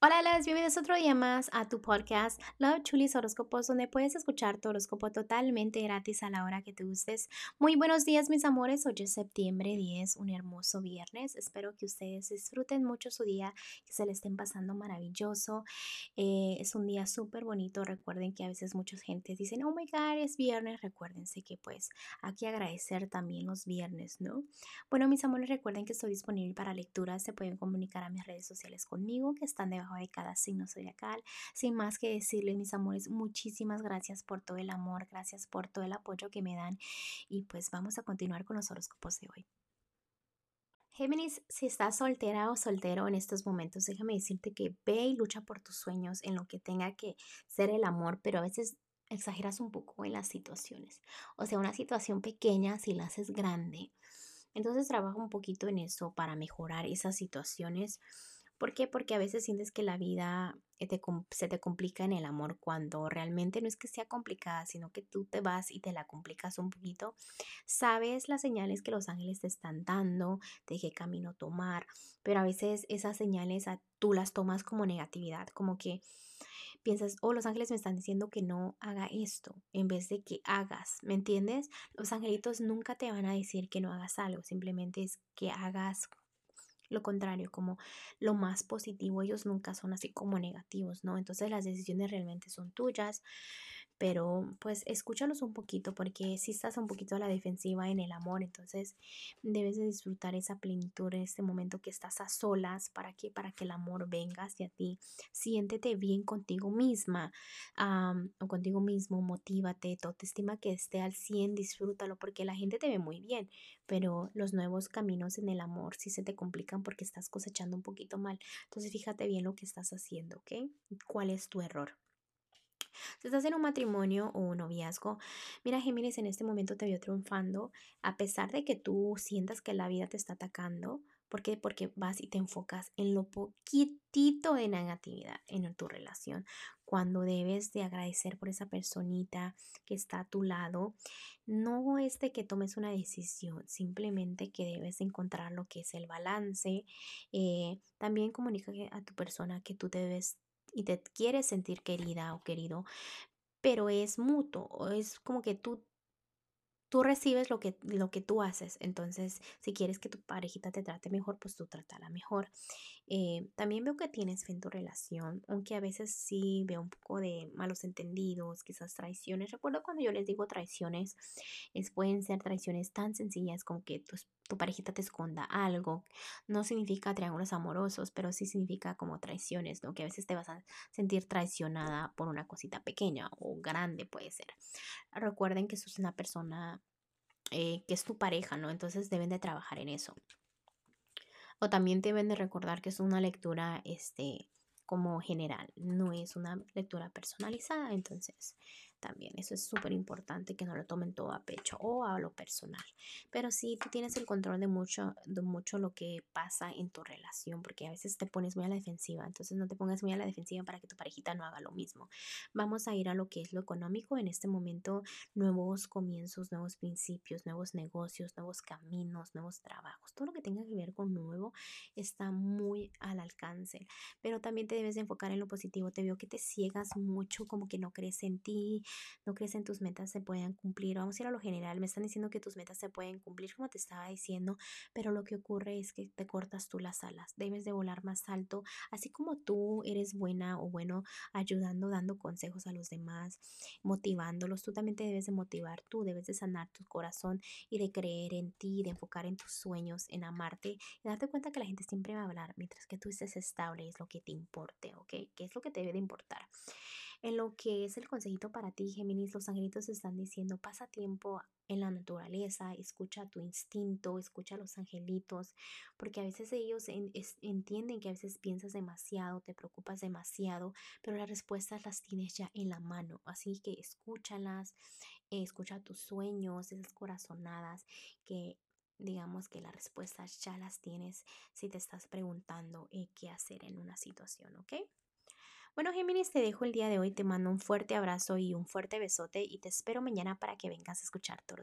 Hola, las bienvenidos otro día más a tu podcast Love Chulis Horóscopos, donde puedes escuchar tu horóscopo totalmente gratis a la hora que te gustes. Muy buenos días, mis amores. Hoy es septiembre 10, un hermoso viernes. Espero que ustedes disfruten mucho su día, que se le estén pasando maravilloso. Eh, es un día súper bonito. Recuerden que a veces muchas gentes dicen, oh my god, es viernes. Recuérdense que pues hay que agradecer también los viernes, ¿no? Bueno, mis amores, recuerden que estoy disponible para lecturas. Se pueden comunicar a mis redes sociales conmigo, que están debajo de cada signo zodiacal. Sin más que decirles, mis amores, muchísimas gracias por todo el amor, gracias por todo el apoyo que me dan y pues vamos a continuar con los horóscopos de hoy. Géminis, si estás soltera o soltero en estos momentos, déjame decirte que ve y lucha por tus sueños en lo que tenga que ser el amor, pero a veces exageras un poco en las situaciones. O sea, una situación pequeña si la haces grande. Entonces trabaja un poquito en eso para mejorar esas situaciones ¿Por qué? Porque a veces sientes que la vida eh, se te complica en el amor cuando realmente no es que sea complicada, sino que tú te vas y te la complicas un poquito. Sabes las señales que los ángeles te están dando, de qué camino tomar, pero a veces esas señales tú las tomas como negatividad, como que piensas, oh, los ángeles me están diciendo que no haga esto, en vez de que hagas, ¿me entiendes? Los angelitos nunca te van a decir que no hagas algo, simplemente es que hagas lo contrario, como lo más positivo, ellos nunca son así como negativos, ¿no? Entonces las decisiones realmente son tuyas pero pues escúchalos un poquito porque si estás un poquito a la defensiva en el amor, entonces debes de disfrutar esa plenitud en este momento que estás a solas para que para que el amor venga hacia ti. Siéntete bien contigo misma o contigo mismo, motívate, tu autoestima que esté al 100, disfrútalo porque la gente te ve muy bien, pero los nuevos caminos en el amor sí se te complican porque estás cosechando un poquito mal. Entonces fíjate bien lo que estás haciendo, ¿ok? ¿Cuál es tu error? Si estás en un matrimonio o un noviazgo, mira, Géminis en este momento te veo triunfando, a pesar de que tú sientas que la vida te está atacando. ¿Por qué? Porque vas y te enfocas en lo poquitito de negatividad en tu relación, cuando debes de agradecer por esa personita que está a tu lado. No es de que tomes una decisión, simplemente que debes encontrar lo que es el balance. Eh, también comunica a tu persona que tú debes y te quieres sentir querida o querido, pero es mutuo, es como que tú tú recibes lo que, lo que tú haces. Entonces, si quieres que tu parejita te trate mejor, pues tú trátala mejor. Eh, también veo que tienes fe en tu relación, aunque a veces sí veo un poco de malos entendidos, quizás traiciones. Recuerdo cuando yo les digo traiciones, es, pueden ser traiciones tan sencillas como que tu, tu parejita te esconda algo. No significa triángulos amorosos, pero sí significa como traiciones, ¿no? Que a veces te vas a sentir traicionada por una cosita pequeña o grande puede ser. Recuerden que sos una persona eh, que es tu pareja, ¿no? Entonces deben de trabajar en eso. O también deben de recordar que es una lectura, este, como general, no es una lectura personalizada, entonces también eso es súper importante que no lo tomen todo a pecho o a lo personal. Pero sí, tú tienes el control de mucho, de mucho lo que pasa en tu relación, porque a veces te pones muy a la defensiva, entonces no te pongas muy a la defensiva para que tu parejita no haga lo mismo. Vamos a ir a lo que es lo económico en este momento, nuevos comienzos, nuevos principios, nuevos negocios, nuevos caminos, nuevos trabajos, todo lo que tenga que ver con nuevo está muy al alcance, pero también te debes de enfocar en lo positivo. Te veo que te ciegas mucho, como que no crees en ti, no crees en tus metas se puedan cumplir. Vamos a ir a lo general. Me están diciendo que tus metas se pueden cumplir, como te estaba diciendo, pero lo que ocurre es que te cortas tú las alas. Debes de volar más alto, así como tú eres buena o bueno ayudando, dando consejos a los demás, motivándolos. Tú también te debes de motivar. Tú debes de sanar tu corazón y de creer en ti, de enfocar en tus sueños, en amarte y darte cuenta que la gente siempre va a hablar mientras que tú estés estable es lo que te importe, ¿ok? ¿Qué es lo que te debe de importar? En lo que es el consejito para ti, Géminis, los angelitos están diciendo, pasa tiempo en la naturaleza, escucha tu instinto, escucha a los angelitos, porque a veces ellos entienden que a veces piensas demasiado, te preocupas demasiado, pero las respuestas las tienes ya en la mano, así que escúchalas, escucha tus sueños, esas corazonadas que digamos que las respuestas ya las tienes si te estás preguntando eh, qué hacer en una situación, ¿ok? Bueno, Géminis, te dejo el día de hoy. Te mando un fuerte abrazo y un fuerte besote y te espero mañana para que vengas a escuchar tu.